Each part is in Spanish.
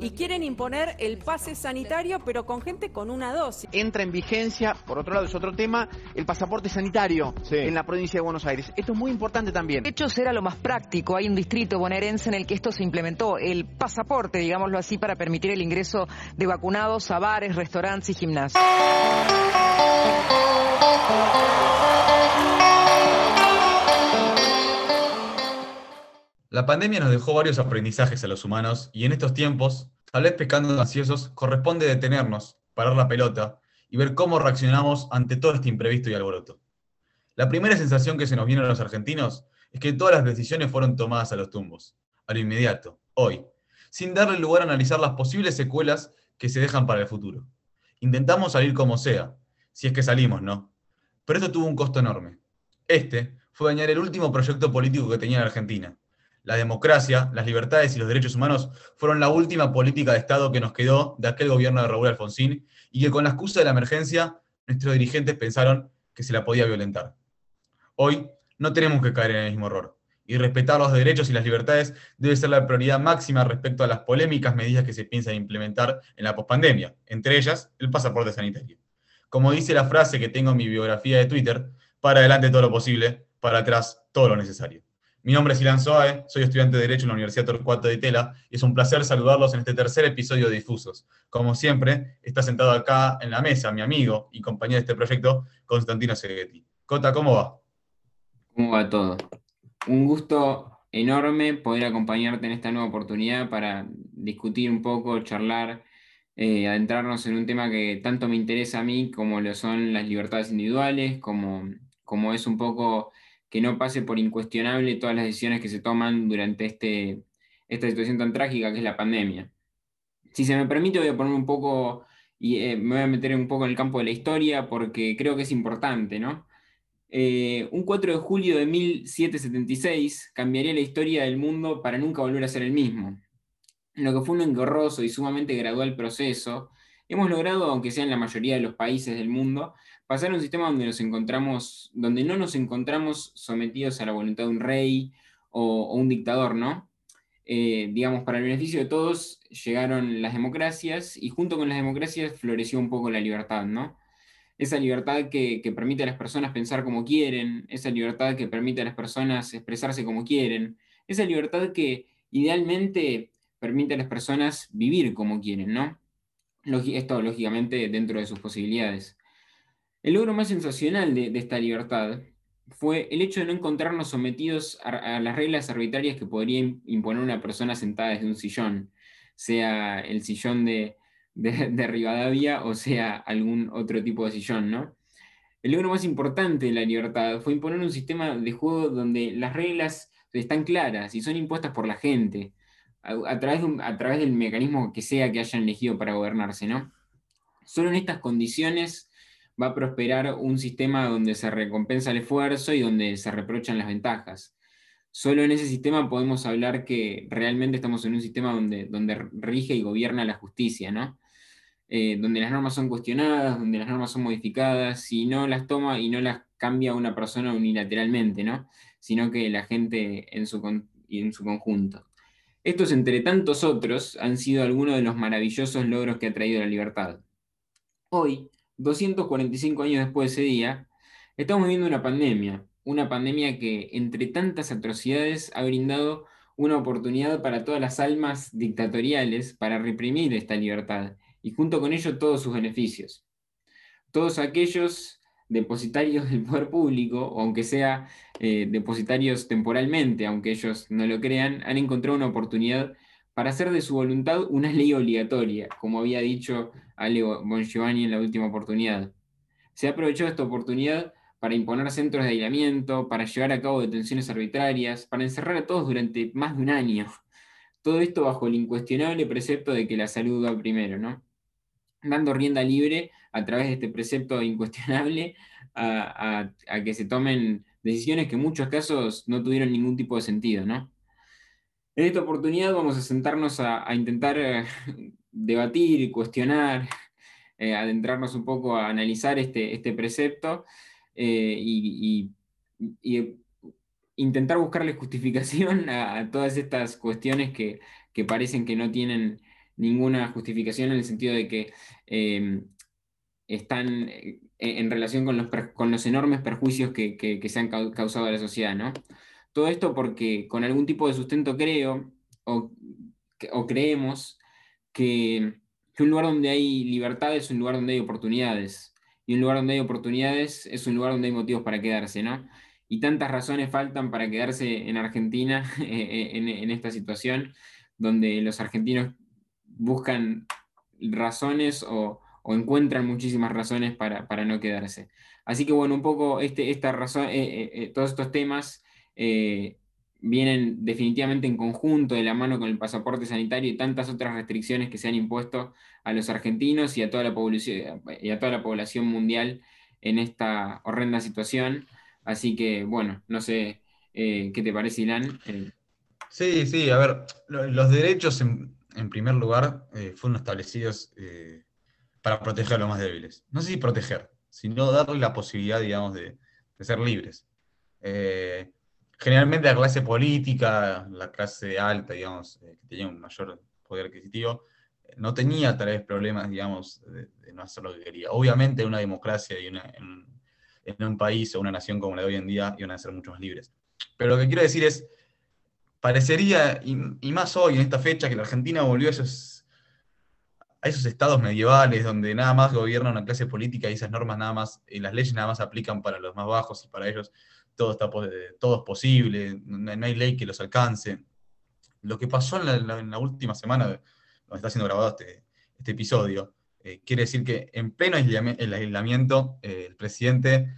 y quieren imponer el pase sanitario, pero con gente con una dosis. Entra en vigencia, por otro lado es otro tema, el pasaporte sanitario en la provincia de Buenos Aires. Esto es muy importante también. De hecho, será lo más práctico. Hay un distrito bonaerense en el que esto se implementó, el pasaporte, digámoslo así, para permitir el ingreso de vacunados a bares, restaurantes y gimnasios. La pandemia nos dejó varios aprendizajes a los humanos y en estos tiempos, tal vez pescando ansiosos, corresponde detenernos, parar la pelota y ver cómo reaccionamos ante todo este imprevisto y alboroto. La primera sensación que se nos viene a los argentinos es que todas las decisiones fueron tomadas a los tumbos, a lo inmediato, hoy, sin darle lugar a analizar las posibles secuelas que se dejan para el futuro. Intentamos salir como sea, si es que salimos, ¿no? Pero esto tuvo un costo enorme. Este fue dañar el último proyecto político que tenía la Argentina, la democracia, las libertades y los derechos humanos fueron la última política de Estado que nos quedó de aquel gobierno de Raúl Alfonsín y que con la excusa de la emergencia nuestros dirigentes pensaron que se la podía violentar. Hoy no tenemos que caer en el mismo error y respetar los derechos y las libertades debe ser la prioridad máxima respecto a las polémicas medidas que se piensan implementar en la pospandemia, entre ellas el pasaporte sanitario. Como dice la frase que tengo en mi biografía de Twitter, para adelante todo lo posible, para atrás todo lo necesario. Mi nombre es Ilan Soae, soy estudiante de Derecho en la Universidad Torcuato de Tela y es un placer saludarlos en este tercer episodio de Difusos. Como siempre, está sentado acá en la mesa mi amigo y compañero de este proyecto, Constantino Seghetti. Cota, ¿cómo va? ¿Cómo va todo? Un gusto enorme poder acompañarte en esta nueva oportunidad para discutir un poco, charlar, eh, adentrarnos en un tema que tanto me interesa a mí como lo son las libertades individuales, como, como es un poco que no pase por incuestionable todas las decisiones que se toman durante este, esta situación tan trágica que es la pandemia. Si se me permite, voy a poner un poco, y eh, me voy a meter un poco en el campo de la historia porque creo que es importante, ¿no? Eh, un 4 de julio de 1776 cambiaría la historia del mundo para nunca volver a ser el mismo. lo que fue un engorroso y sumamente gradual proceso, hemos logrado, aunque sea en la mayoría de los países del mundo, pasar a un sistema donde nos encontramos, donde no nos encontramos sometidos a la voluntad de un rey o, un dictador, ¿no? Eh, digamos, para el beneficio de todos llegaron las democracias y junto con las democracias floreció un poco la libertad, ¿no? Esa libertad que, que, permite a las personas pensar como quieren, esa libertad que permite a las personas expresarse como quieren, esa libertad que idealmente permite a las personas vivir como quieren, ¿no? Esto lógicamente dentro de sus posibilidades. El logro más sensacional de, esta libertad fue el hecho de no encontrarnos sometidos a, las reglas arbitrarias que podría imponer una persona sentada desde un sillón, sea el sillón de, de, Rivadavia o sea algún otro tipo de sillón, ¿no? El logro más importante de la libertad fue imponer un sistema de juego donde las reglas están claras y son impuestas por la gente, a, través, a través del mecanismo que sea que hayan elegido para gobernarse, ¿no? Solo en estas condiciones va a prosperar un sistema donde se recompensa el esfuerzo y donde se reprochan las ventajas. Solo en ese sistema podemos hablar que realmente estamos en un sistema donde, donde rige y gobierna la justicia, ¿no? Eh, donde las normas son cuestionadas, donde las normas son modificadas, y no las toma y no las cambia una persona unilateralmente, ¿no? Sino que la gente en su, en su conjunto. Estos, entre tantos otros, han sido algunos de los maravillosos logros que ha traído la libertad. Hoy, 245 años después de ese día, estamos viviendo una pandemia, una pandemia que entre tantas atrocidades ha brindado una oportunidad para todas las almas dictatoriales para reprimir esta libertad y junto con ello todos sus beneficios. Todos aquellos depositarios del poder público, aunque sea eh, depositarios temporalmente, aunque ellos no lo crean, han encontrado una oportunidad para hacer de su voluntad una ley obligatoria, como había dicho Ale Bongiovanni en la última oportunidad. Se ha aprovechado esta oportunidad para imponer centros de aislamiento, para llevar a cabo detenciones arbitrarias, para encerrar a todos durante más de un año. Todo esto bajo el incuestionable precepto de que la salud va primero, ¿no? Dando rienda libre a través de este precepto incuestionable a, que se tomen decisiones que en muchos casos no tuvieron ningún tipo de sentido, ¿no? En esta oportunidad vamos a sentarnos a, intentar eh, debatir, cuestionar, eh, adentrarnos un poco a analizar este, este precepto eh, y, intentar buscarle justificación a, todas estas cuestiones que, parecen que no tienen ninguna justificación en el sentido de que eh, están en relación con los, con los enormes perjuicios que, se han causado a la sociedad, ¿no? Todo esto porque con algún tipo de sustento creo o, creemos que, un lugar donde hay libertad es un lugar donde hay oportunidades. Y un lugar donde hay oportunidades es un lugar donde hay motivos para quedarse, ¿no? Y tantas razones faltan para quedarse en Argentina en, esta situación, donde los argentinos buscan razones o, encuentran muchísimas razones para, no quedarse. Así que bueno, un poco este, esta razón, eh, eh, eh, todos estos temas eh, vienen definitivamente en conjunto de la mano con el pasaporte sanitario y tantas otras restricciones que se han impuesto a los argentinos y a toda la población, mundial en esta horrenda situación. Así que, bueno, no sé eh, qué te parece, Ilan. Eh, sí, sí, a ver, los derechos en, primer lugar fueron establecidos para proteger a los más débiles. No sé si proteger, sino darle la posibilidad, digamos, de ser libres generalmente la clase política, la clase alta, digamos, eh, que tenía un mayor poder adquisitivo, eh, no tenía tal vez problemas, digamos, de, no hacer lo que quería. Obviamente una democracia y en, un país o una nación como la de hoy en día iban a ser mucho más libres. Pero lo que quiero decir es, parecería, y, más hoy en esta fecha, que la Argentina volvió a esos, a esos estados medievales donde nada más gobierna una clase política y esas normas nada más, y las leyes nada más aplican para los más bajos y para ellos todo, está, todo es posible, no hay ley que los alcance. Lo que pasó en la, última semana, donde está siendo grabado este, este episodio, eh, quiere decir que en pleno aislamiento, eh, el presidente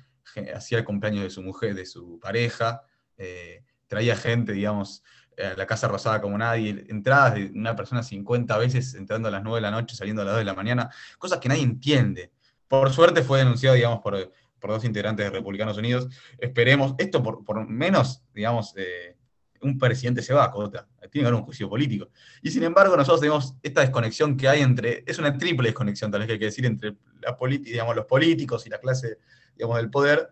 hacía el cumpleaños de su mujer, de su pareja, eh, traía gente, digamos, a la Casa Rosada como nadie, entradas de una persona 50 veces entrando a las 9 de la noche, saliendo a las 2 de la mañana, cosas que nadie entiende. Por suerte fue denunciado, digamos, por, por dos integrantes de Republicanos Unidos. Esperemos, esto por, por menos, digamos, eh, un presidente se va a Cota, tiene que haber un juicio político. Y sin embargo, nosotros tenemos esta desconexión que hay entre, es una triple desconexión, tal vez que hay que decir, entre la digamos, los políticos y la clase digamos, del poder,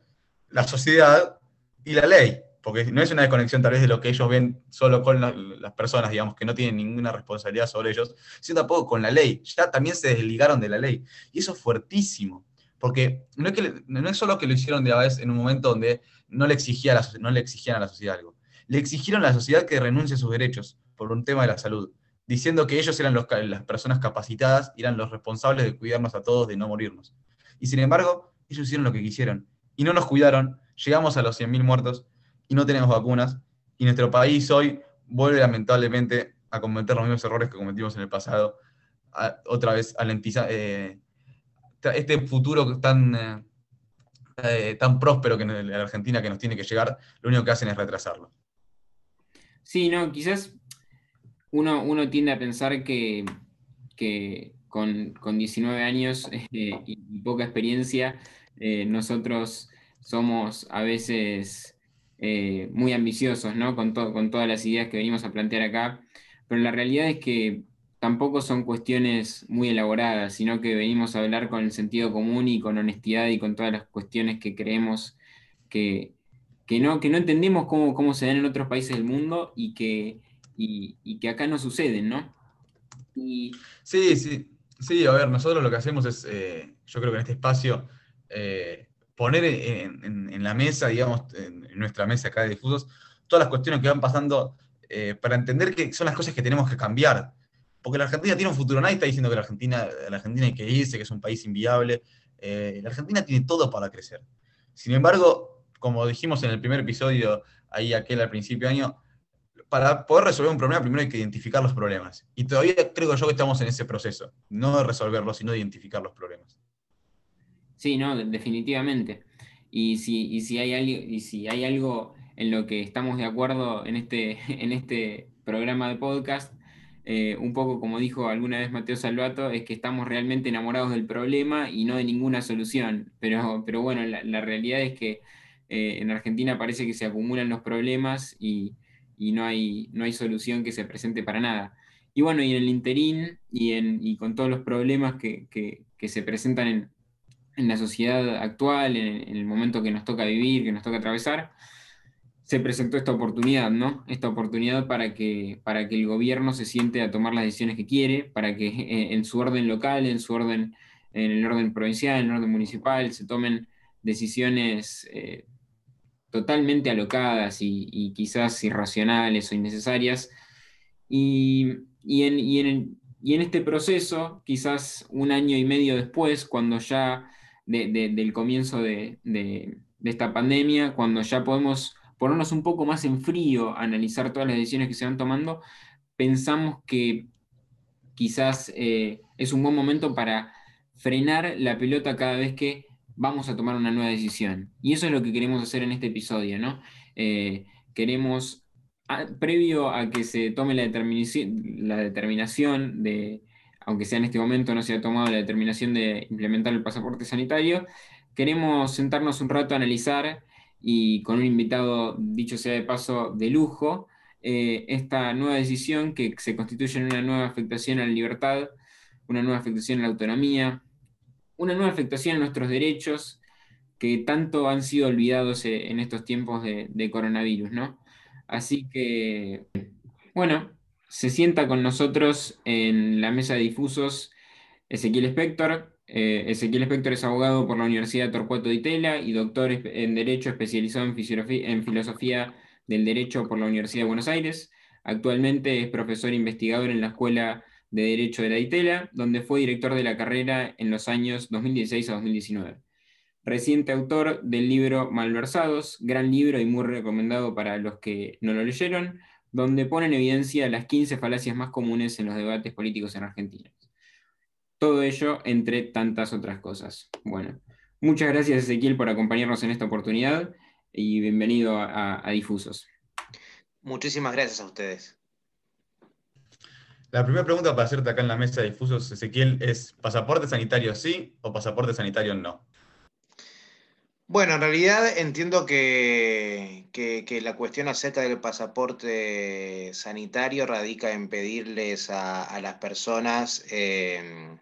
la sociedad y la ley. Porque no es una desconexión tal vez de lo que ellos ven solo con las personas, digamos, que no tienen ninguna responsabilidad sobre ellos, sino tampoco con la ley. Ya también se desligaron de la ley. Y eso es fuertísimo. Porque no es, solo que lo hicieron de a vez en un momento donde no le, exigía la, no le exigían a la sociedad algo. Le exigieron a la sociedad que renuncie a sus derechos por un tema de la salud, diciendo que ellos eran las personas capacitadas eran los responsables de cuidarnos a todos, de no morirnos. Y sin embargo, ellos hicieron lo que quisieron. Y no nos cuidaron, llegamos a los 100.000 muertos y no tenemos vacunas. Y nuestro país hoy vuelve lamentablemente a cometer los mismos errores que cometimos en el pasado, otra vez alentizar, eh, este futuro tan, eh, eh, tan próspero que en la Argentina que nos tiene que llegar, lo único que hacen es retrasarlo. Sí, no, quizás uno, uno tiende a pensar que, con, 19 años eh, y, poca experiencia, nosotros somos a veces muy ambiciosos, ¿no? Con, con todas las ideas que venimos a plantear acá, pero la realidad es que tampoco son cuestiones muy elaboradas, sino que venimos a hablar con el sentido común y con honestidad y con todas las cuestiones que creemos que, no, que no entendemos cómo, cómo se dan en otros países del mundo y que, y, que acá no suceden, ¿no? Sí, sí, sí, a ver, nosotros lo que hacemos es, eh, yo creo que en este espacio, eh, poner en, la mesa, digamos, en, nuestra mesa acá de difusos, todas las cuestiones que van pasando eh, para entender que son las cosas que tenemos que cambiar porque la Argentina tiene un futuro, nadie está diciendo que la Argentina, la Argentina hay que irse, que es un país inviable. Eh, la Argentina tiene todo para crecer. Sin embargo, como dijimos en el primer episodio, ahí aquel al principio de año, para poder resolver un problema primero hay que identificar los problemas. Y todavía creo yo que estamos en ese proceso, no de resolverlos, sino de identificar los problemas. Sí, no, definitivamente. Y si, si, hay, algo, y si hay algo en lo que estamos de acuerdo en este, en este programa de podcast, eh, un poco como dijo alguna vez Mateo Salvato, es que estamos realmente enamorados del problema y no de ninguna solución. Pero, pero bueno, la, realidad es que eh, en Argentina parece que se acumulan los problemas y, no, hay, no hay solución que se presente para nada. Y bueno, y en el interín y, en, con todos los problemas que, se presentan en, la sociedad actual, en, el momento que nos toca vivir, que nos toca atravesar, se presentó esta oportunidad, ¿no? Esta oportunidad para que, para que el gobierno se siente a tomar las decisiones que quiere, para que eh, en su orden local, en su orden, en el orden provincial, en el orden municipal, se tomen decisiones eh, totalmente alocadas y, quizás irracionales o innecesarias. Y, en, este proceso, quizás un año y medio después, cuando ya del comienzo de, esta pandemia, cuando ya podemos ponernos un poco más en frío, analizar todas las decisiones que se van tomando, pensamos que quizás eh, es un buen momento para frenar la pelota cada vez que vamos a tomar una nueva decisión. Y eso es lo que queremos hacer en este episodio, ¿no? Eh, queremos, previo a que se tome la la determinación de, aunque sea en este momento no se ha tomado la determinación de implementar el pasaporte sanitario, queremos sentarnos un rato a analizar y con un invitado, dicho sea de paso, de lujo, eh, esta nueva decisión que se constituye en una nueva afectación a la libertad, una nueva afectación a la autonomía, una nueva afectación a nuestros derechos que tanto han sido olvidados eh, en estos tiempos de, coronavirus, ¿no? Así que, bueno, se sienta con nosotros en la mesa de difusos Ezequiel Spector. Eh, Ezequiel Spector es abogado por la Universidad Torcuato de Itela y doctor en Derecho especializado en, en Filosofía del Derecho por la Universidad de Buenos Aires. Actualmente es profesor investigador en la Escuela de Derecho de la ITELA, donde fue director de la carrera en los años 2016 a 2019. Reciente autor del libro Malversados, gran libro y muy recomendado para los que no lo leyeron, donde pone en evidencia las 15 falacias más comunes en los debates políticos en Argentina. Todo ello entre tantas otras cosas. Bueno, muchas gracias Ezequiel por acompañarnos en esta oportunidad y bienvenido a, a Difusos. Muchísimas gracias a ustedes. La primera pregunta para hacerte acá en la mesa de difusos, Ezequiel, es ¿pasaporte sanitario sí o pasaporte sanitario no? Bueno, en realidad entiendo que, la cuestión acerca del pasaporte sanitario radica en pedirles a, las personas em,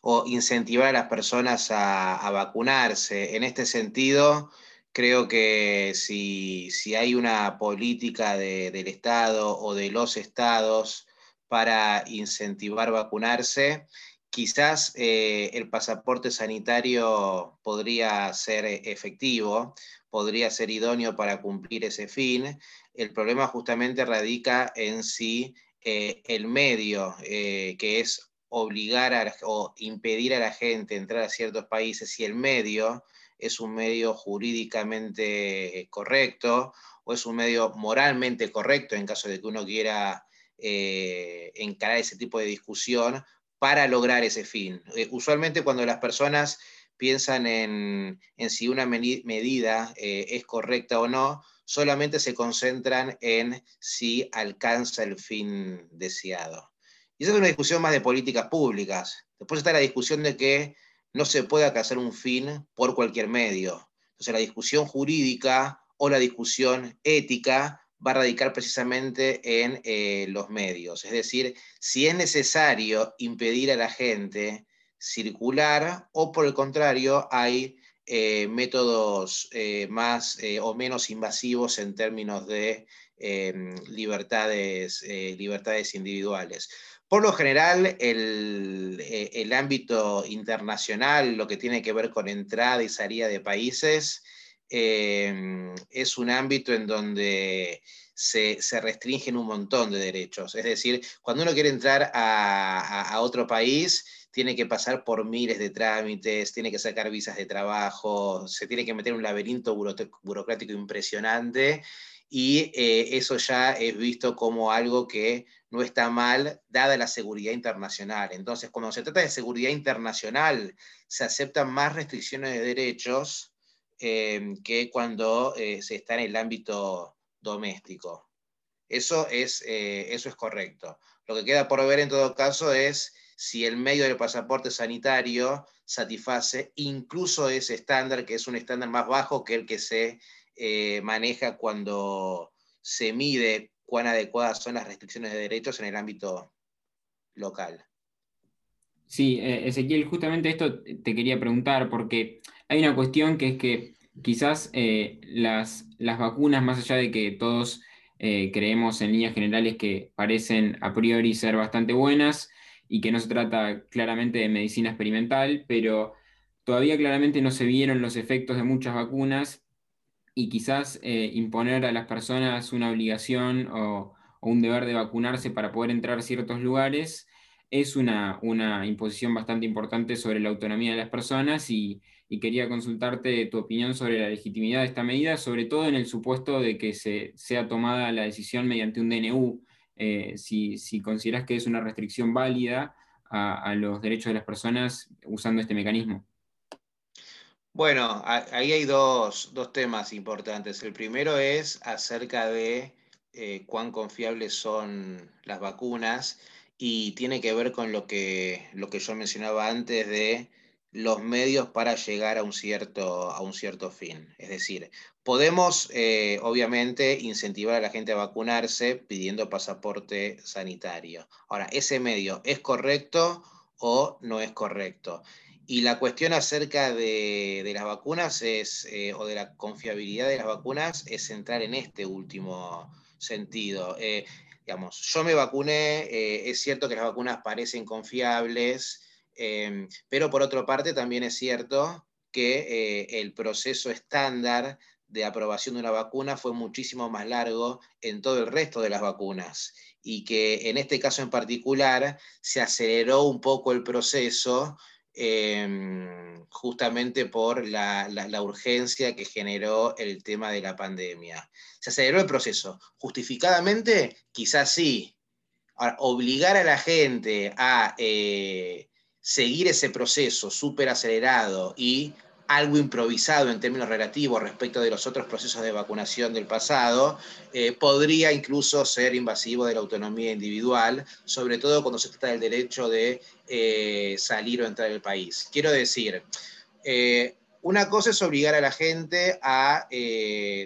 o incentivar a las personas a, vacunarse. En este sentido, creo que si, hay una política del Estado o de los estados para incentivar vacunarse. Quizás eh, el pasaporte sanitario podría ser efectivo, podría ser idóneo para cumplir ese fin. El problema justamente radica en si eh, el medio, eh, que es obligar o impedir a la gente entrar a ciertos países, si el medio es un medio jurídicamente correcto o es un medio moralmente correcto en caso de que uno quiera eh, encarar ese tipo de discusión para lograr ese fin. Eh, usualmente cuando las personas piensan en, si una medida eh, es correcta o no, solamente se concentran en si alcanza el fin deseado. Y esa es una discusión más de políticas públicas. Después está la discusión de que no se puede alcanzar un fin por cualquier medio. Entonces la discusión jurídica o la discusión ética va a radicar precisamente en eh, los medios. Es decir, si es necesario impedir a la gente circular o por el contrario hay eh, métodos eh, más o menos invasivos en términos de libertades, libertades individuales. Por lo general, el, el ámbito internacional, lo que tiene que ver con entrada y salida de países, Em, es un ámbito en donde se, restringen un montón de derechos. Es decir, cuando uno quiere entrar a, otro país, tiene que pasar por miles de trámites, tiene que sacar visas de trabajo, se tiene que meter en un laberinto burocrático impresionante y eh, eso ya es visto como algo que no está mal dada la seguridad internacional. Entonces, cuando se trata de seguridad internacional, se aceptan más restricciones de derechos Em, que cuando eh, se está en el ámbito doméstico. Eso es, eh, eso es correcto. Lo que queda por ver en todo caso es si el medio del pasaporte sanitario satisface incluso ese estándar, que es un estándar más bajo que el que se eh, maneja cuando se mide cuán adecuadas son las restricciones de derechos en el ámbito local. Sí, Ezequiel, justamente esto te quería preguntar, porque hay una cuestión que es que quizás eh, las, las, vacunas, más allá de que todos eh, creemos en líneas generales que parecen a priori ser bastante buenas y que no se trata claramente de medicina experimental, pero todavía claramente no se vieron los efectos de muchas vacunas y quizás eh, imponer a las personas una obligación o, un deber de vacunarse para poder entrar a ciertos lugares es una, una imposición bastante importante sobre la autonomía de las personas y, quería consultarte tu opinión sobre la legitimidad de esta medida, sobre todo en el supuesto de que se, sea tomada la decisión mediante un DNU, eh, si, si, consideras que es una restricción válida a los derechos de las personas usando este mecanismo. Bueno, ahí hay dos, temas importantes. El primero es acerca de eh, cuán confiables son las vacunas y tiene que ver con lo que, lo que yo mencionaba antes de los medios para llegar a un cierto, a un cierto fin. Es decir, podemos eh, obviamente incentivar a la gente a vacunarse pidiendo pasaporte sanitario. Ahora, ¿ese medio es correcto o no es correcto? Y la cuestión acerca de, las vacunas es, eh, o de la confiabilidad de las vacunas es central en este último sentido. Eh, digamos, yo me vacuné, eh, es cierto que las vacunas parecen confiables, pero por otra parte también es cierto que el proceso estándar de aprobación de una vacuna fue muchísimo más largo en todo el resto de las vacunas y que en este caso en particular se aceleró un poco el proceso Em, justamente por la, urgencia que generó el tema de la pandemia. Se aceleró el proceso. Justificadamente, quizás sí. obligar a la gente a eh, seguir ese proceso súper acelerado y algo improvisado en términos relativos respecto de los otros procesos de vacunación del pasado, eh, podría incluso ser invasivo de la autonomía individual, sobre todo cuando se trata del derecho de eh, salir o entrar del país. Quiero decir, eh, una cosa es obligar a la gente a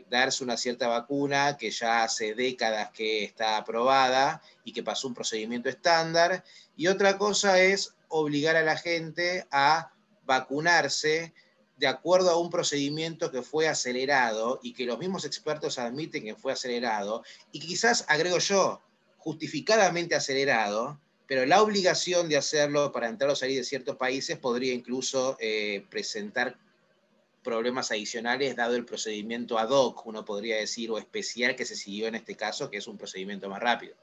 darse una cierta vacuna que ya hace décadas que está aprobada y que pasó un procedimiento estándar, y otra cosa es obligar a la gente a vacunarse de acuerdo a un procedimiento que fue acelerado y que los mismos expertos admiten que fue acelerado y quizás, agrego yo, justificadamente acelerado, pero la obligación de hacerlo para entrar o salir de ciertos países podría incluso eh, presentar problemas adicionales dado el procedimiento ad hoc, uno podría decir, o especial que se siguió en este caso, que es un procedimiento más rápido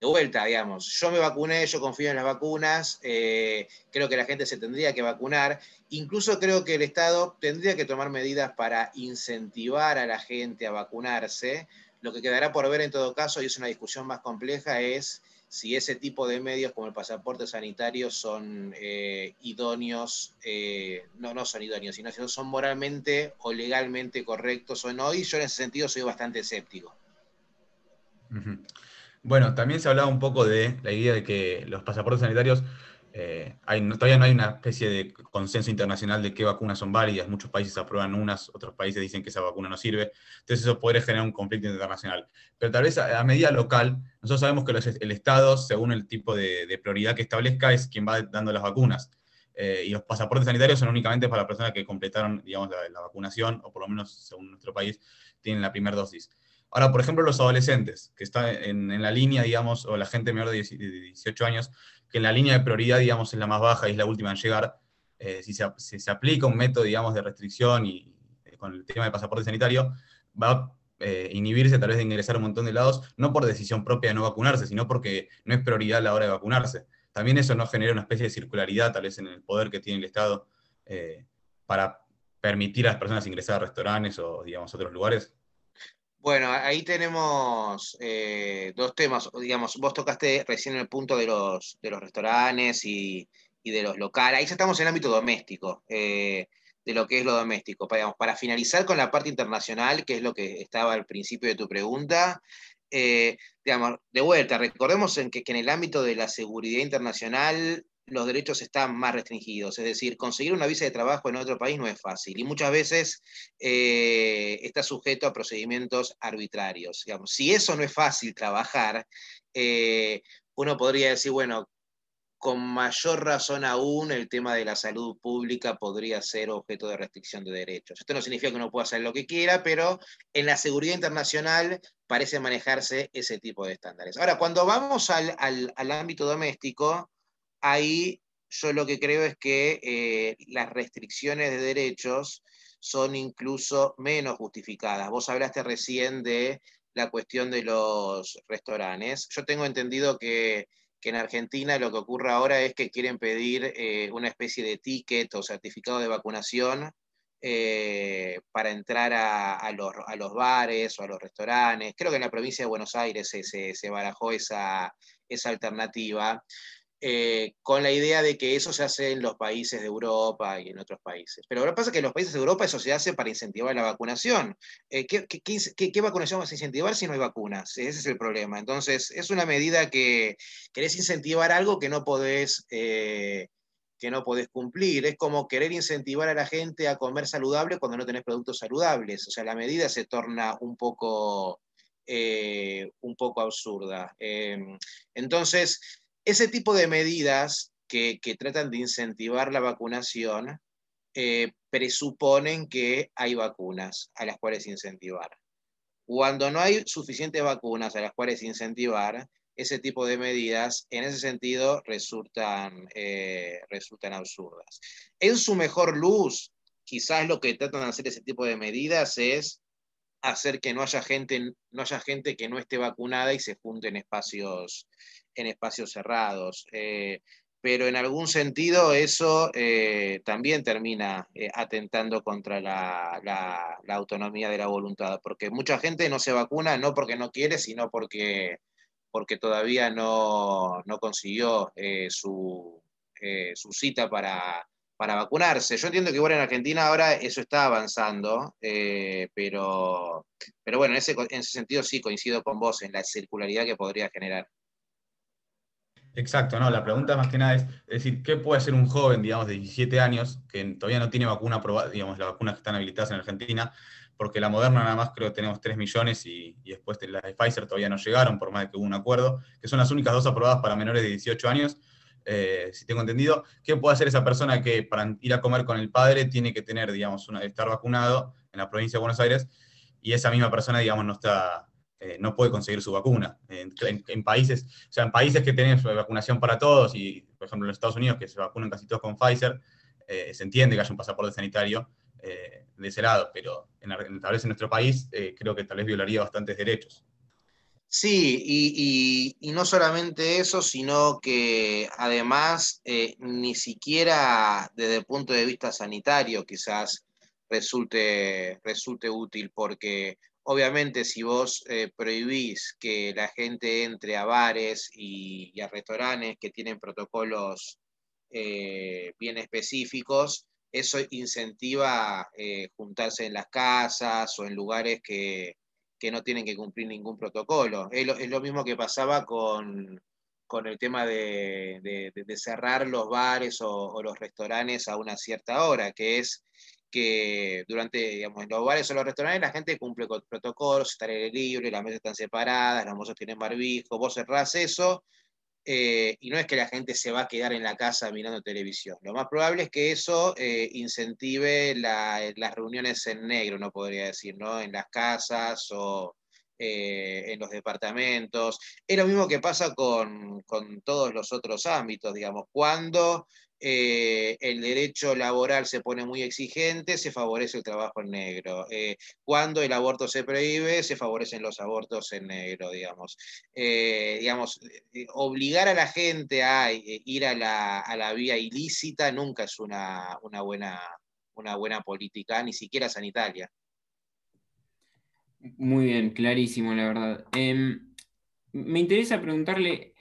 de vuelta, digamos, yo me vacuné, yo confío en las vacunas, eh, creo que la gente se tendría que vacunar, incluso creo que el Estado tendría que tomar medidas para incentivar a la gente a vacunarse. Lo que quedará por ver en todo caso, y es una discusión más compleja, es si ese tipo de medios como el pasaporte sanitario son eh, idóneos, eh, no, no son idóneos, sino si son moralmente o legalmente correctos o no, y yo en ese sentido soy bastante escéptico. Bueno, también se hablaba un poco de la idea de que los pasaportes sanitarios, eh, todavía no hay una especie de consenso internacional de qué vacunas son válidas. Muchos países aprueban unas, otros países dicen que esa vacuna no sirve. Entonces eso podría generar un conflicto internacional. Pero tal vez a, medida local, nosotros sabemos que el Estado, según el tipo de, prioridad que establezca, es quien va dando las vacunas. Eh, y los pasaportes sanitarios son únicamente para las personas que completaron, digamos, la vacunación, o por lo menos, según nuestro país, tienen la primera dosis. Ahora, por ejemplo, los adolescentes, que están en, la línea, digamos, o la gente menor de 18 años, que en la línea de prioridad, digamos, es la más baja y es la última en llegar, eh, si, se, aplica un método, digamos, de restricción y eh, con el tema del pasaporte sanitario, va a eh, inhibirse tal vez de ingresar a un montón de lados, no por decisión propia de no vacunarse, sino porque no es prioridad la hora de vacunarse. También eso no genera una especie de circularidad, tal vez en el poder que tiene el Estado, para permitir a las personas ingresar a restaurantes o, digamos, otros lugares. Bueno, ahí tenemos eh, dos temas. Digamos, vos tocaste recién el punto de los, de los restaurantes y, de los locales. Ahí ya estamos en el ámbito doméstico, eh, de lo que es lo doméstico. Para, para, finalizar con la parte internacional, que es lo que estaba al principio de tu pregunta, eh, digamos, de vuelta, recordemos en que, que en el ámbito de la seguridad internacional los derechos están más restringidos. Es decir, conseguir una visa de trabajo en otro país no es fácil y muchas veces eh, está sujeto a procedimientos arbitrarios. Si eso no es fácil trabajar, eh, uno podría decir, bueno, con mayor razón aún el tema de la salud pública podría ser objeto de restricción de derechos. Esto no significa que uno pueda hacer lo que quiera, pero en la seguridad internacional parece manejarse ese tipo de estándares. Ahora, cuando vamos al, ámbito doméstico, ahí yo lo que creo es que eh, las restricciones de derechos son incluso menos justificadas. Vos hablaste recién de la cuestión de los restaurantes. Yo tengo entendido que que en Argentina lo que ocurre ahora es que quieren pedir eh, una especie de ticket o certificado de vacunación eh, para entrar a, los, bares o a los restaurantes. Creo que en la provincia de Buenos Aires se, se barajó esa, esa alternativa. Eh, con la idea de que eso se hace en los países de Europa y en otros países. Pero lo que pasa es que en los países de Europa eso se hace para incentivar la vacunación. Eh, ¿qué, vacunación vas a incentivar si no hay vacunas? Ese es el problema. Entonces, es una medida que querés incentivar algo que no podés... Eh, que no podés cumplir. Es como querer incentivar a la gente a comer saludable cuando no tenés productos saludables. O sea, la medida se torna un poco, un poco absurda. entonces, ese tipo de medidas que, tratan de incentivar la vacunación eh, presuponen que hay vacunas a las cuales incentivar. Cuando no hay suficientes vacunas a las cuales incentivar, ese tipo de medidas, en ese sentido, resultan, eh, resultan absurdas. En su mejor luz, quizás lo que tratan de hacer ese tipo de medidas es hacer que no haya gente, no haya gente que no esté vacunada y se junte en espacios, en espacios cerrados. Eh, pero en algún sentido eso eh, también termina eh, atentando contra la, autonomía de la voluntad, porque mucha gente no se vacuna no porque no quiere, sino porque, porque todavía no, consiguió su, su, cita para, para, vacunarse. Yo entiendo que igual en Argentina ahora eso está avanzando, pero, pero bueno, en ese, en ese sentido sí coincido con vos en la circularidad que podría generar. Exacto, no, la pregunta más que nada es, decir, ¿qué puede hacer un joven, digamos, de 17 años, que todavía no tiene vacuna aprobada, digamos, las vacunas que están habilitadas en Argentina, porque la Moderna nada más creo que tenemos 3 millones y, después las de Pfizer todavía no llegaron, por más de que hubo un acuerdo, que son las únicas dos aprobadas para menores de 18 años, eh, si tengo entendido, ¿qué puede hacer esa persona que para ir a comer con el padre tiene que tener, digamos, estar vacunado en la provincia de Buenos Aires y esa misma persona, digamos, no está eh, no puede conseguir su vacuna. En, países, o sea, en países que tienen vacunación para todos, y por ejemplo en los Estados Unidos, que se vacunan casi todos con Pfizer, eh, se entiende que haya un pasaporte sanitario de ese lado, pero en, tal vez en nuestro país creo que tal vez violaría bastantes derechos. Sí, y, no solamente eso, sino que además ni siquiera desde el punto de vista sanitario quizás resulte, resulte útil, porque Obviamente, si vos eh, prohibís que la gente entre a bares y, a restaurantes que tienen protocolos eh, bien específicos, eso incentiva eh, juntarse en las casas o en lugares que, no tienen que cumplir ningún protocolo. Es lo, mismo que pasaba con, el tema de, cerrar los bares o, los restaurantes a una cierta hora, que es que durante, digamos, en los bares o los restaurantes la gente cumple con protocolos, está el libre, las mesas están separadas, los mozos tienen barbijo, vos cerrás eso, eh, y no es que la gente se va a quedar en la casa mirando televisión. Lo más probable es que eso eh, incentive las reuniones en negro, no podría decir, ¿no? En las casas o eh, en los departamentos. Es lo mismo que pasa con, con todos los otros ámbitos, digamos. Cuando eh, el derecho laboral se pone muy exigente, se favorece el trabajo en negro. Eh, cuando el aborto se prohíbe, se favorecen los abortos en negro, digamos. Eh, digamos, obligar a la gente a ir a la, vía ilícita nunca es una, buena, una buena política, ni siquiera sanitaria. Muy bien, clarísimo, la verdad. Em, me interesa preguntarle,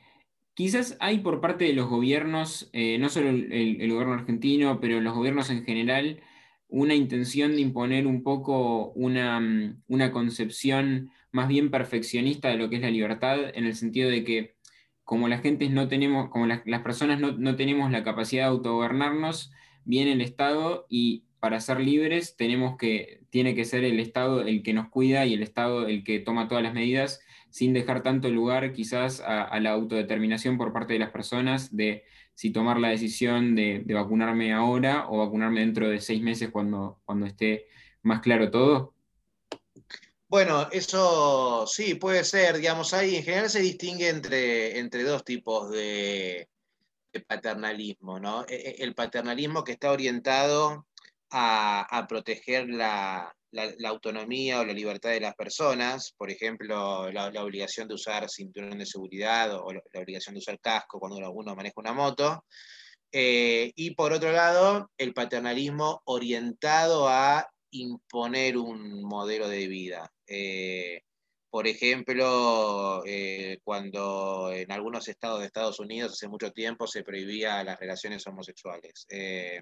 Quizás hay por parte de los gobiernos, eh, no solo el, gobierno argentino, pero los gobiernos en general, una intención de imponer un poco una, mm, concepción más bien perfeccionista de lo que es la libertad, en el sentido de que como la gente no tenemos, como las, personas no, tenemos la capacidad de autogobernarnos, viene el Estado y para ser libres tenemos que, tiene que ser el Estado el que nos cuida y el Estado el que toma todas las medidas sin dejar tanto lugar quizás a, la autodeterminación por parte de las personas de si tomar la decisión de, vacunarme ahora o vacunarme dentro de seis meses cuando, cuando esté más claro todo? Bueno, eso sí, puede ser, digamos, ahí en general se distingue entre, entre dos tipos de, paternalismo, ¿no? E, e, el paternalismo que está orientado a, proteger la, autonomía o la libertad de las personas, por ejemplo, la, obligación de usar cinturón de seguridad o la, obligación de usar casco cuando uno, maneja una moto. Eh, y por otro lado, el paternalismo orientado a imponer un modelo de vida. Eh, por ejemplo, eh, cuando en algunos estados de Estados Unidos hace mucho tiempo se prohibía las relaciones homosexuales. Eh,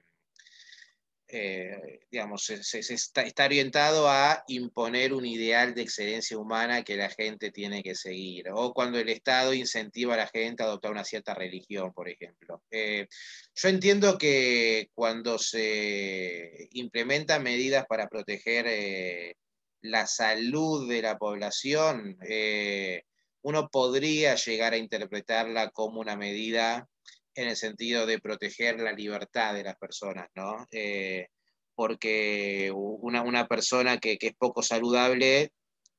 digamos, se, está, orientado a imponer un ideal de excelencia humana que la gente tiene que seguir, o cuando el Estado incentiva a la gente a adoptar una cierta religión, por ejemplo. Eh, yo entiendo que cuando se implementan medidas para proteger eh, la salud de la población, uno podría llegar a interpretarla como una medida en el sentido de proteger la libertad de las personas, ¿no? Eh, porque una, persona que, es poco saludable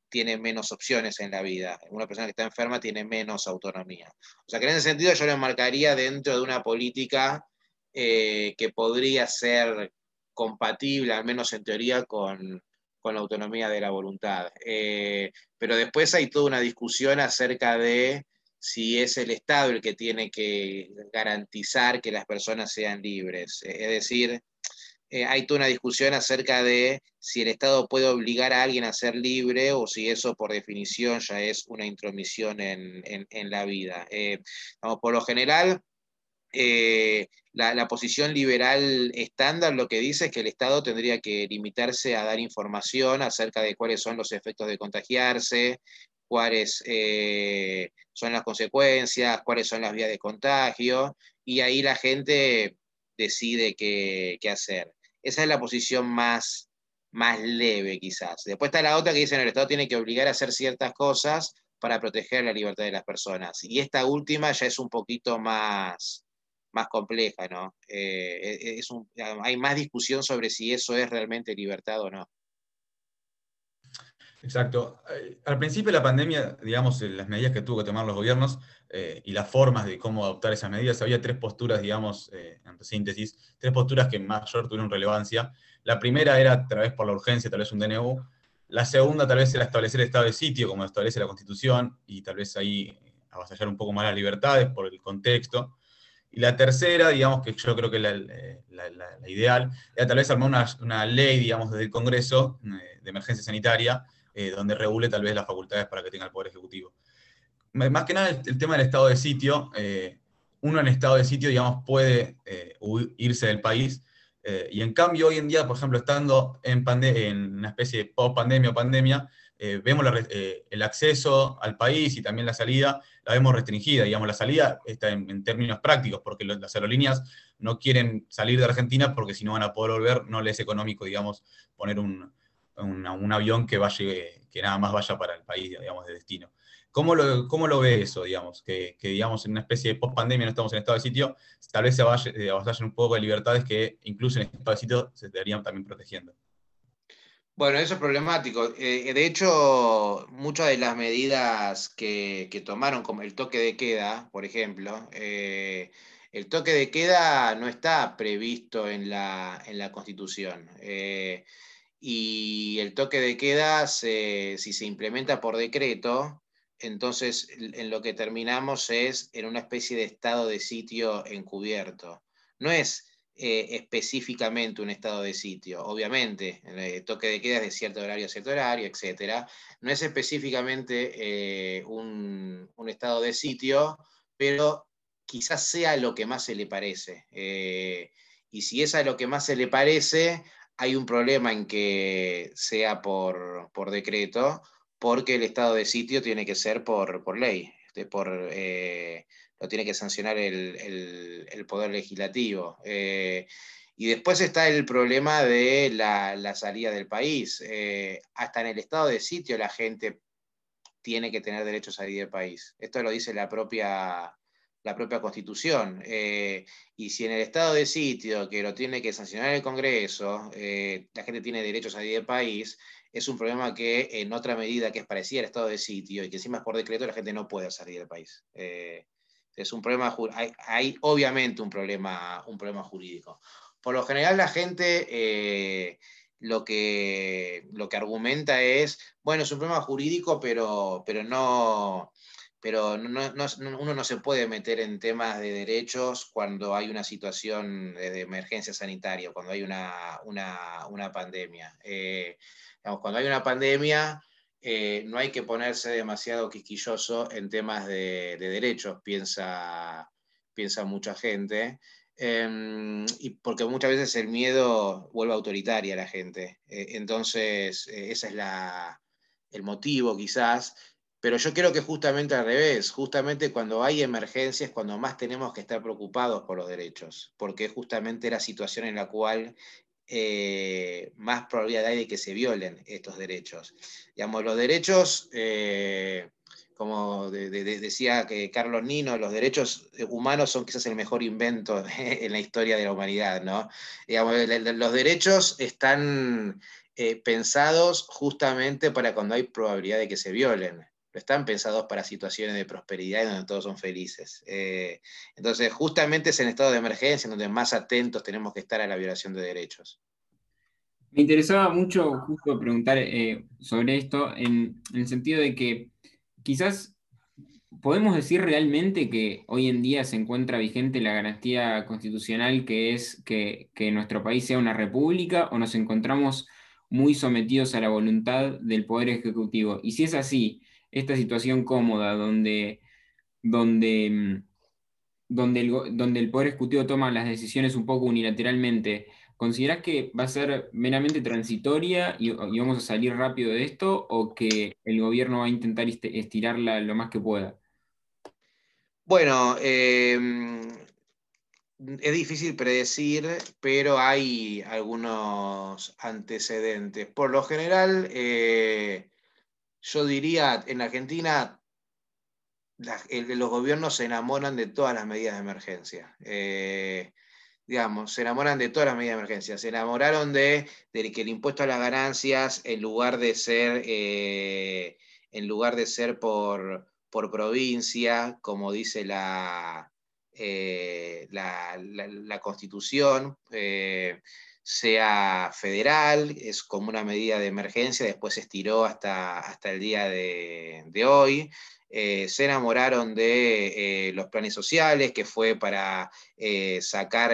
tiene menos opciones en la vida. Una persona que está enferma tiene menos autonomía. O sea que en ese sentido yo lo enmarcaría dentro de una política eh, que podría ser compatible, al menos en teoría, con, la autonomía de la voluntad. Eh, pero después hay toda una discusión acerca de si es el Estado el que tiene que garantizar que las personas sean libres. Es decir, eh, hay toda una discusión acerca de si el Estado puede obligar a alguien a ser libre o si eso por definición ya es una intromisión en, la vida. Eh, por lo general, eh, la, la, posición liberal estándar lo que dice es que el Estado tendría que limitarse a dar información acerca de cuáles son los efectos de contagiarse, cuáles eh, son las consecuencias, cuáles son las vías de contagio, y ahí la gente decide qué, hacer. Esa es la posición más, más leve quizás. Después está la otra que dice, que el Estado tiene que obligar a hacer ciertas cosas para proteger la libertad de las personas. Y esta última ya es un poquito más, más compleja, ¿no? Eh, e, es hay más discusión sobre si eso es realmente libertad o no. Exacto. Eh, al principio de la pandemia, digamos, las medidas que tuvo que tomar los gobiernos eh, y las formas de cómo adoptar esas medidas, había tres posturas, digamos, eh, en síntesis, tres posturas que mayor tuvieron relevancia. La primera era a través por la urgencia, tal vez un DNU. La segunda tal vez era establecer el estado de sitio, como establece la Constitución, y tal vez ahí avasallar un poco más las libertades por el contexto. Y la tercera, digamos, que yo creo que la, la, ideal, era tal vez armar una, una, ley, digamos, desde el Congreso de emergencia sanitaria, eh, donde regule tal vez las facultades para que tenga el Poder Ejecutivo. Más que nada el, tema del estado de sitio, eh, uno en estado de sitio, digamos, puede eh, irse del país, y en cambio hoy en día, por ejemplo, estando en, en una especie de post-pandemia o pandemia, vemos el acceso al país y también la salida, la vemos restringida, digamos, la salida está en, términos prácticos, porque las aerolíneas no quieren salir de Argentina porque si no van a poder volver, no les es económico, digamos, poner un, un avión que, vaya, que nada más vaya para el país, digamos, de destino. ¿Cómo lo, cómo lo ve eso, digamos? Que, digamos, en una especie de post-pandemia no estamos en estado de sitio, tal vez se eh, un poco de libertades que incluso en estado de sitio se estarían también protegiendo. Bueno, eso es problemático. Eh, de hecho, muchas de las medidas que, tomaron, como el toque de queda, por ejemplo, eh, el toque de queda no está previsto en la, en la Constitución y el toque de queda, si se implementa por decreto, entonces en lo que terminamos es en una especie de estado de sitio encubierto. No es eh, específicamente un estado de sitio, obviamente, el toque de queda es de cierto horario a cierto horario, etc. No es específicamente eh, un, estado de sitio, pero quizás sea lo que más se le parece. Eh, y si es a lo que más se le parece, hay un problema en que sea por, decreto, porque el estado de sitio tiene que ser por, ley, este, por, eh, lo tiene que sancionar el, Poder Legislativo. Eh, y después está el problema de la, salida del país. Eh, hasta en el estado de sitio la gente tiene que tener derecho a salir del país. Esto lo dice la propia la propia Constitución. Eh, y si en el estado de sitio, que lo tiene que sancionar el Congreso, eh, la gente tiene derechos a salir del país, es un problema que en otra medida que es parecida al estado de sitio y que encima es por decreto, la gente no puede salir del país. Eh, es un problema, hay, hay, obviamente un problema, un problema jurídico. Por lo general la gente lo que, lo que argumenta es, bueno, es un problema jurídico, pero, pero no, pero uno no se puede meter en temas de derechos cuando hay una situación de, emergencia sanitaria, cuando hay una, pandemia. Eh, cuando hay una pandemia, eh, no hay que ponerse demasiado quisquilloso en temas de, derechos, piensa, piensa mucha gente. Em, y porque muchas veces el miedo vuelve autoritaria a la gente. Eh, entonces, ese es la, el motivo quizás pero yo creo que justamente al revés, justamente cuando hay emergencias, cuando más tenemos que estar preocupados por los derechos, porque es justamente la situación en la cual eh, más probabilidad hay de que se violen estos derechos. Digamos, los derechos, eh, como decía que Carlos Nino, los derechos humanos son quizás el mejor invento en la historia de la humanidad, ¿no? Digamos, los derechos están eh, pensados justamente para cuando hay probabilidad de que se violen están pensados para situaciones de prosperidad y donde todos son felices. Eh, entonces, justamente es en estado de emergencia donde más atentos tenemos que estar a la violación de derechos. Me interesaba mucho justo preguntar eh, sobre esto en, el sentido de que quizás podemos decir realmente que hoy en día se encuentra vigente la garantía constitucional que es que nuestro país sea una república o nos encontramos muy sometidos a la voluntad del Poder Ejecutivo. Y si es así, esta situación cómoda donde, donde, mm, donde, el, donde el Poder Ejecutivo toma las decisiones un poco unilateralmente, ¿consideras que va a ser meramente transitoria y, vamos a salir rápido de esto o que el gobierno va a intentar estirarla lo más que pueda? Bueno, em, es difícil predecir, pero hay algunos antecedentes. Por lo general, eh, yo diría, en Argentina los gobiernos se enamoran de todas las medidas de emergencia. Eh, digamos, se enamoran de todas las medidas de emergencia. Se enamoraron de, que el impuesto a las ganancias, en lugar de ser, eh, en lugar de ser por, por provincia, como dice la, eh, la, Constitución, sea federal, es como una medida de emergencia, después se estiró hasta, hasta el día de, hoy. Eh, se enamoraron de eh, los planes sociales, que fue para eh, sacar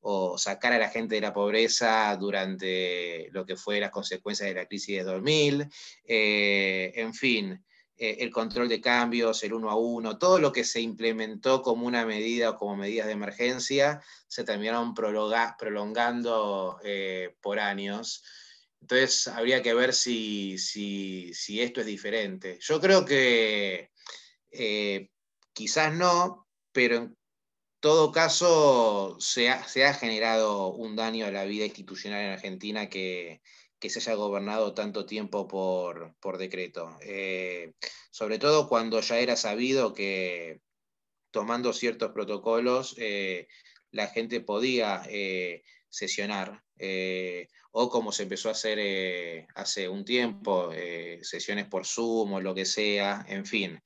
o sacar a la gente de la pobreza durante lo que fue las consecuencias de la crisis de 2000. en fin, eh, el control de cambios, el uno a uno, todo lo que se implementó como una medida o como medidas de emergencia, se terminaron prolongando eh, por años. Entonces, habría que ver si, esto es diferente. Yo creo que eh, quizás no, pero en todo caso se ha, se ha generado un daño a la vida institucional en Argentina que, que se haya gobernado tanto tiempo por, decreto. Eh, sobre todo cuando ya era sabido que tomando ciertos protocolos eh, la gente podía eh, sesionar, o como se empezó a hacer hace un tiempo, sesiones por Zoom o lo que sea, en fin.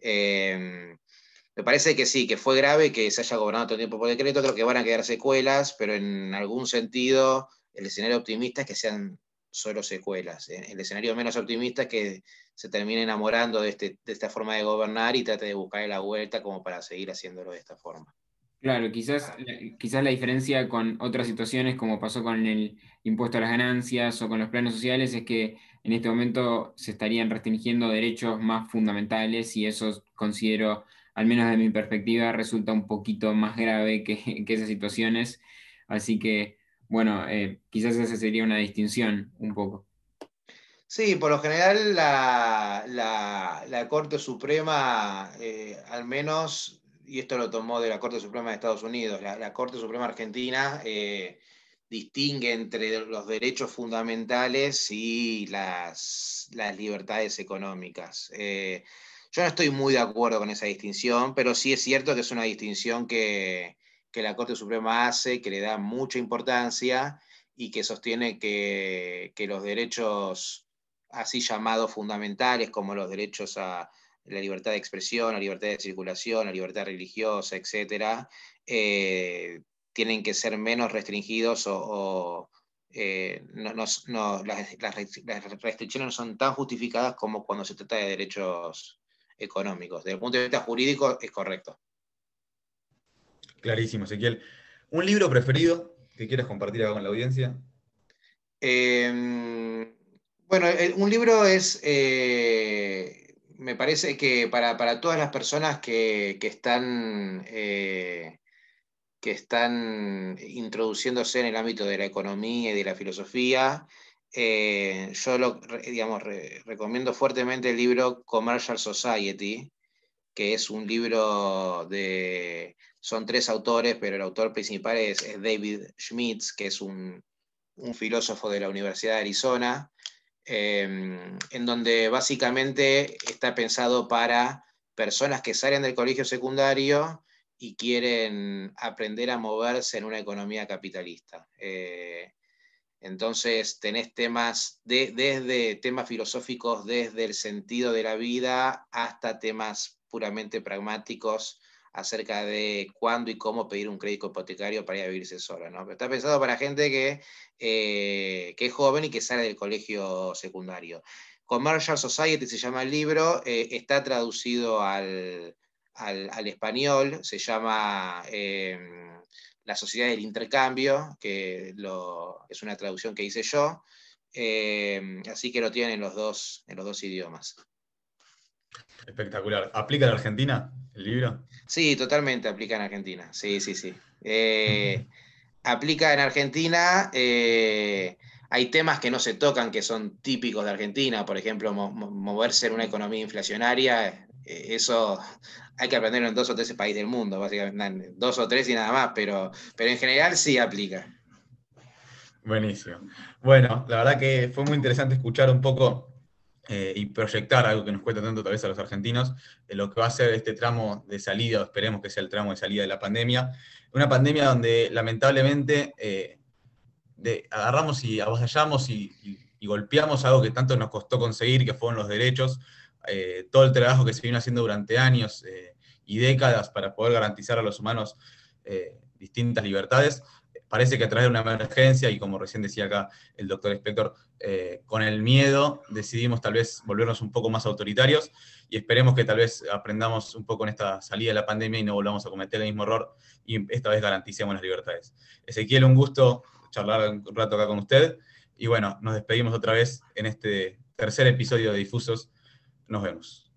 Me parece que sí, que fue grave que se haya gobernado el tiempo por decreto, creo que van a quedar secuelas, pero en algún sentido el escenario optimista es que sean solo secuelas. El escenario menos optimista es que se termine enamorando de, este, de esta forma de gobernar y trate de buscar la vuelta como para seguir haciéndolo de esta forma. Claro, quizás, quizás la diferencia con otras situaciones, como pasó con el impuesto a las ganancias o con los planes sociales, es que en este momento se estarían restringiendo derechos más fundamentales y eso considero, al menos de mi perspectiva, resulta un poquito más grave que, que esas situaciones. Así que bueno, eh, quizás esa sería una distinción un poco. Sí, por lo general la, Corte Suprema, eh, al menos, y esto lo tomó de la Corte Suprema de Estados Unidos, la, Corte Suprema Argentina eh, distingue entre los derechos fundamentales y las, libertades económicas. Yo no estoy muy de acuerdo con esa distinción, pero sí es cierto que es una distinción que, la Corte Suprema hace, que le da mucha importancia y que sostiene que, los derechos así llamados fundamentales, como los derechos a la libertad de expresión, la libertad de circulación, la libertad religiosa, etcétera, eh, tienen que ser menos restringidos o, eh, no, las, restricciones no son tan justificadas como cuando se trata de derechos económicos. Desde el punto de vista jurídico es correcto. Clarísimo, Ezequiel. ¿Un libro preferido que quieras compartir acá con la audiencia? Em, bueno, un libro es, eh, me parece que para, todas las personas que, están eh, que están introduciéndose en el ámbito de la economía y de la filosofía. Eh, yo lo, digamos, recomiendo fuertemente el libro Commercial Society, que es un libro de... Son tres autores, pero el autor principal es, David Schmitz, que es un, filósofo de la Universidad de Arizona, em, en donde básicamente está pensado para personas que salen del colegio secundario y quieren aprender a moverse en una economía capitalista. Eh, entonces tenés temas desde temas filosóficos, desde el sentido de la vida, hasta temas puramente pragmáticos acerca de cuándo y cómo pedir un crédito hipotecario para ir a vivirse solo. ¿no? está pensado para gente que, eh, que, es joven y que sale del colegio secundario. Commercial Society se llama el libro, eh, está traducido al, al, español, se llama em, La Sociedad del Intercambio, que es una traducción que hice yo, em, así que lo tienen en los, dos, en los dos idiomas. Espectacular. ¿Aplica en Argentina el libro? Sí, totalmente aplica en Argentina. Sí, sí, sí. Eh, aplica en Argentina. Eh, hay temas que no se tocan que son típicos de Argentina, por ejemplo, moverse en una economía inflacionaria eh, eso hay que aprenderlo en dos o tres países del mundo, básicamente, dos o tres y nada más, pero, pero en general sí aplica. Buenísimo. Bueno, la verdad que fue muy interesante escuchar un poco eh, y proyectar algo que nos cuesta tanto tal vez a los argentinos, de lo que va a ser este tramo de salida, o esperemos que sea el tramo de salida de la pandemia. Una pandemia donde lamentablemente eh, agarramos y avasallamos y, y golpeamos algo que tanto nos costó conseguir, que fueron los derechos, eh, todo el trabajo que se vino haciendo durante años eh, y décadas para poder garantizar a los humanos eh, distintas libertades, parece que a través de una emergencia, y como recién decía acá el doctor Spector, con el miedo decidimos tal vez volvernos un poco más autoritarios y esperemos que tal vez aprendamos un poco en esta salida de la pandemia y no volvamos a cometer el mismo error y esta vez garanticemos las libertades. Ezequiel, un gusto charlar un rato acá con usted y bueno, nos despedimos otra vez en este tercer episodio de Difusos nos vemos.